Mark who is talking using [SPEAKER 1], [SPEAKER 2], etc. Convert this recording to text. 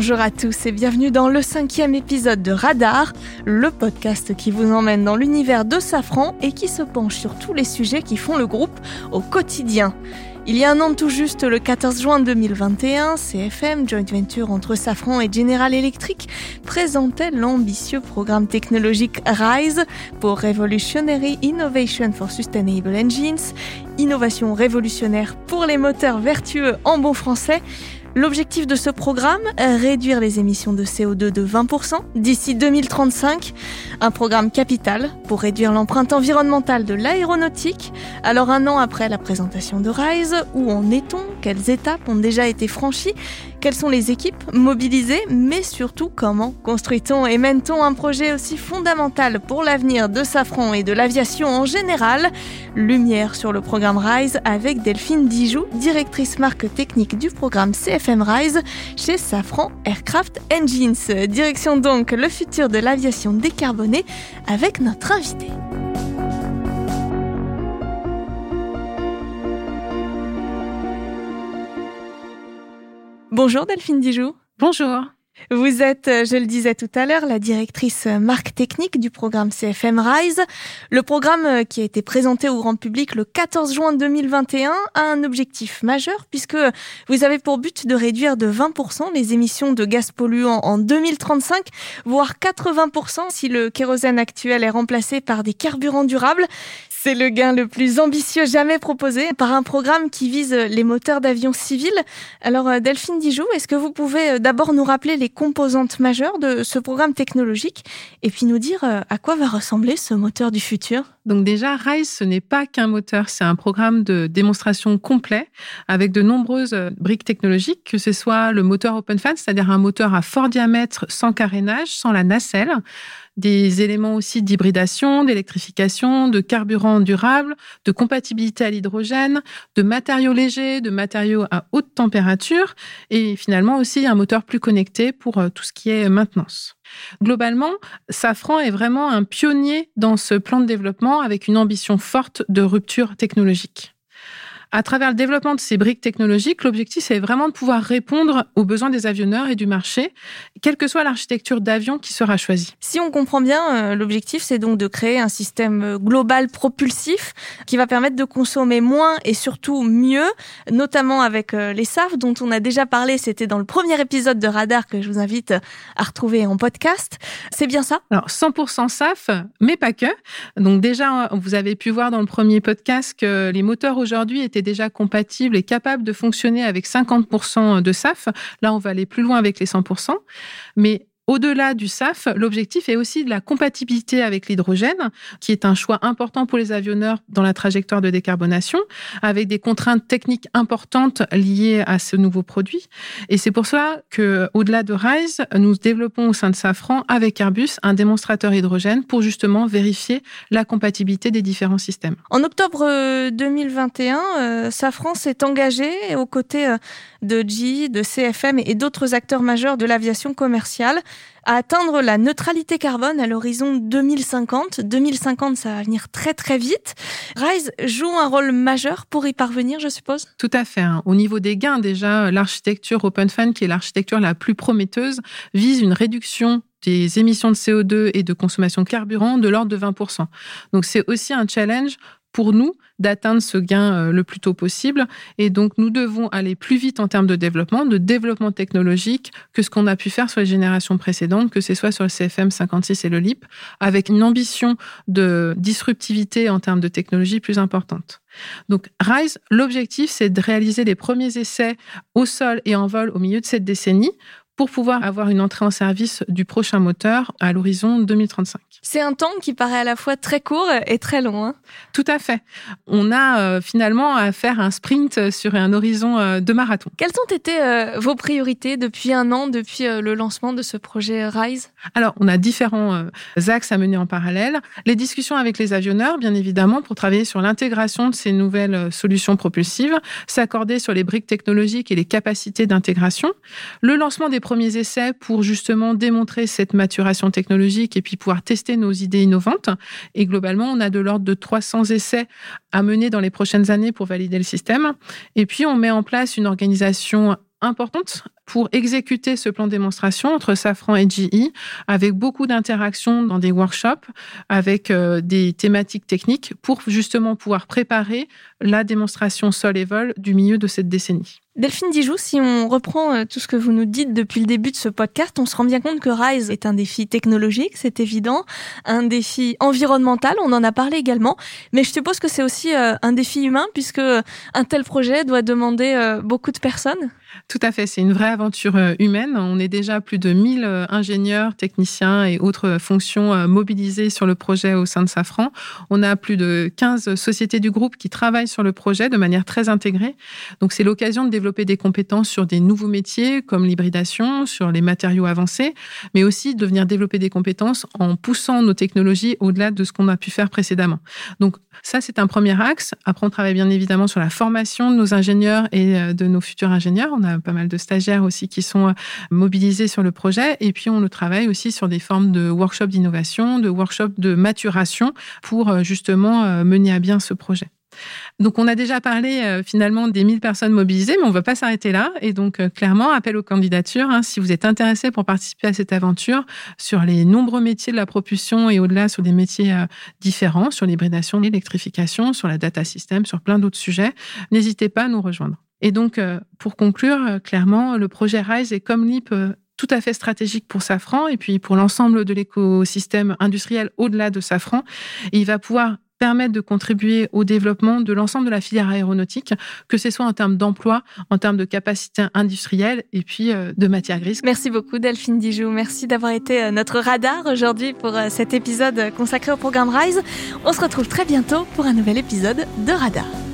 [SPEAKER 1] Bonjour à tous et bienvenue dans le cinquième épisode de Radar, le podcast qui vous emmène dans l'univers de Safran et qui se penche sur tous les sujets qui font le groupe au quotidien. Il y a un an tout juste, le 14 juin 2021, CFM, joint venture entre Safran et General Electric, présentait l'ambitieux programme technologique RISE pour Revolutionary Innovation for Sustainable Engines, innovation révolutionnaire pour les moteurs vertueux en bon français, L'objectif de ce programme, réduire les émissions de CO2 de 20% d'ici 2035. Un programme capital pour réduire l'empreinte environnementale de l'aéronautique. Alors un an après la présentation de RISE, où en est-on? Quelles étapes ont déjà été franchies? Quelles sont les équipes mobilisées? Mais surtout, comment construit-on et mène-t-on un projet aussi fondamental pour l'avenir de Safran et de l'aviation en général? Lumière sur le programme RISE avec Delphine Dijoux, directrice marque technique du programme CF FM Rise chez Safran Aircraft Engines. Direction donc le futur de l'aviation décarbonée avec notre invité. Bonjour Delphine Dijoux.
[SPEAKER 2] Bonjour.
[SPEAKER 1] Vous êtes, euh, je le disais tout à l'heure, la directrice euh, marque technique du programme CFM Rise. Le programme euh, qui a été présenté au grand public le 14 juin 2021 a un objectif majeur puisque vous avez pour but de réduire de 20% les émissions de gaz polluants en 2035, voire 80% si le kérosène actuel est remplacé par des carburants durables. C'est le gain le plus ambitieux jamais proposé par un programme qui vise les moteurs d'avions civils. Alors euh, Delphine Dijoux, est-ce que vous pouvez euh, d'abord nous rappeler les composantes majeures de ce programme technologique et puis nous dire euh, à quoi va ressembler ce moteur du futur?
[SPEAKER 2] Donc déjà, RISE, ce n'est pas qu'un moteur, c'est un programme de démonstration complet avec de nombreuses briques technologiques, que ce soit le moteur OpenFan, c'est-à-dire un moteur à fort diamètre sans carénage, sans la nacelle, des éléments aussi d'hybridation, d'électrification, de carburant durable, de compatibilité à l'hydrogène, de matériaux légers, de matériaux à haute température et finalement aussi un moteur plus connecté pour euh, tout ce qui est maintenance. Globalement, Safran est vraiment un pionnier dans ce plan de développement avec une ambition forte de rupture technologique. À travers le développement de ces briques technologiques, l'objectif, c'est vraiment de pouvoir répondre aux besoins des avionneurs et du marché, quelle que soit l'architecture d'avion qui sera choisie.
[SPEAKER 1] Si on comprend bien, euh, l'objectif, c'est donc de créer un système euh, global propulsif qui va permettre de consommer moins et surtout mieux, notamment avec euh, les SAF dont on a déjà parlé. C'était dans le premier épisode de Radar que je vous invite à retrouver en podcast. C'est bien ça?
[SPEAKER 2] Alors, 100% SAF, mais pas que. Donc déjà, vous avez pu voir dans le premier podcast que les moteurs aujourd'hui étaient déjà compatible et capable de fonctionner avec 50% de SAF. Là, on va aller plus loin avec les 100%. Mais au-delà du SAF, l'objectif est aussi de la compatibilité avec l'hydrogène, qui est un choix important pour les avionneurs dans la trajectoire de décarbonation, avec des contraintes techniques importantes liées à ce nouveau produit. Et c'est pour cela que, au-delà de RISE, nous développons au sein de Safran avec Airbus un démonstrateur hydrogène pour justement vérifier la compatibilité des différents systèmes.
[SPEAKER 1] En octobre 2021, euh, euh, Safran s'est engagé aux côtés euh, de GE, de CFM et d'autres acteurs majeurs de l'aviation commerciale à atteindre la neutralité carbone à l'horizon 2050. 2050, ça va venir très très vite. Rise joue un rôle majeur pour y parvenir, je suppose?
[SPEAKER 2] Tout à fait. Hein. Au niveau des gains, déjà, l'architecture OpenFan, qui est l'architecture la plus prometteuse, vise une réduction des émissions de CO2 et de consommation de carburant de l'ordre de 20%. Donc c'est aussi un challenge pour nous d'atteindre ce gain euh, le plus tôt possible. Et donc, nous devons aller plus vite en termes de développement, de développement technologique que ce qu'on a pu faire sur les générations précédentes, que ce soit sur le CFM 56 et le LIP, avec une ambition de disruptivité en termes de technologie plus importante. Donc, RISE, l'objectif, c'est de réaliser les premiers essais au sol et en vol au milieu de cette décennie pour pouvoir avoir une entrée en service du prochain moteur à l'horizon 2035.
[SPEAKER 1] C'est un temps qui paraît à la fois très court et très long. Hein.
[SPEAKER 2] Tout à fait. On a euh, finalement à faire un sprint sur un horizon euh, de marathon.
[SPEAKER 1] Quelles ont été euh, vos priorités depuis un an, depuis le lancement de ce projet RISE?
[SPEAKER 2] Alors, on a différents axes à mener en parallèle. Les discussions avec les avionneurs, bien évidemment, pour travailler sur l'intégration de ces nouvelles solutions propulsives, s'accorder sur les briques technologiques et les capacités d'intégration. Le lancement des premiers essais pour justement démontrer cette maturation technologique et puis pouvoir tester nos idées innovantes. Et globalement, on a de l'ordre de 300 essais à mener dans les prochaines années pour valider le système. Et puis, on met en place une organisation importante pour exécuter ce plan de démonstration entre Safran et GE, avec beaucoup d'interactions dans des workshops, avec euh, des thématiques techniques, pour justement pouvoir préparer la démonstration sol et vol du milieu de cette décennie.
[SPEAKER 1] Delphine Dijoux, si on reprend euh, tout ce que vous nous dites depuis le début de ce podcast, on se rend bien compte que RISE est un défi technologique, c'est évident, un défi environnemental, on en a parlé également, mais je suppose que c'est aussi euh, un défi humain puisque un tel projet doit demander beaucoup de personnes.
[SPEAKER 2] Tout à fait, c'est une vraie euh, humaine. On est déjà plus de 1000 euh, ingénieurs, techniciens et autres fonctions euh, mobilisées sur le projet au sein de Safran. On a plus de 15 sociétés du groupe qui travaillent sur le projet de manière très intégrée. Donc c'est l'occasion de développer des compétences sur des nouveaux métiers comme l'hybridation, sur les matériaux avancés, mais aussi de venir développer des compétences en poussant nos technologies au-delà de ce qu'on a pu faire précédemment. Donc ça, c'est un premier axe. Après, on travaille bien évidemment sur la formation de nos ingénieurs et de nos futurs ingénieurs. On a pas mal de stagiaires aussi qui sont euh, mobilisés sur le projet. Et puis, on le travaille aussi sur des formes de workshops d'innovation, de workshops de maturation pour euh, justement euh, mener à bien ce projet. Donc, on a déjà parlé finalement des 1000 personnes mobilisées, mais on ne va pas s'arrêter là. Et donc, clairement, appel aux candidatures. Hein, si vous êtes intéressé pour participer à cette aventure sur les nombreux métiers de la propulsion et au-delà sur des métiers différents, sur l'hybridation, l'électrification, sur la data system, sur plein d'autres sujets, n'hésitez pas à nous rejoindre. Et donc, euh, pour conclure, euh, clairement, le projet RISE est comme LIP euh, tout à fait stratégique pour Safran et puis pour l'ensemble de l'écosystème industriel au-delà de Safran. il va pouvoir permettre de contribuer au développement de l'ensemble de la filière aéronautique, que ce soit en termes d'emploi, en termes de capacité industrielle et puis de matière grise.
[SPEAKER 1] Merci beaucoup Delphine Dijoux. Merci d'avoir été notre radar aujourd'hui pour cet épisode consacré au programme RISE. On se retrouve très bientôt pour un nouvel épisode de Radar.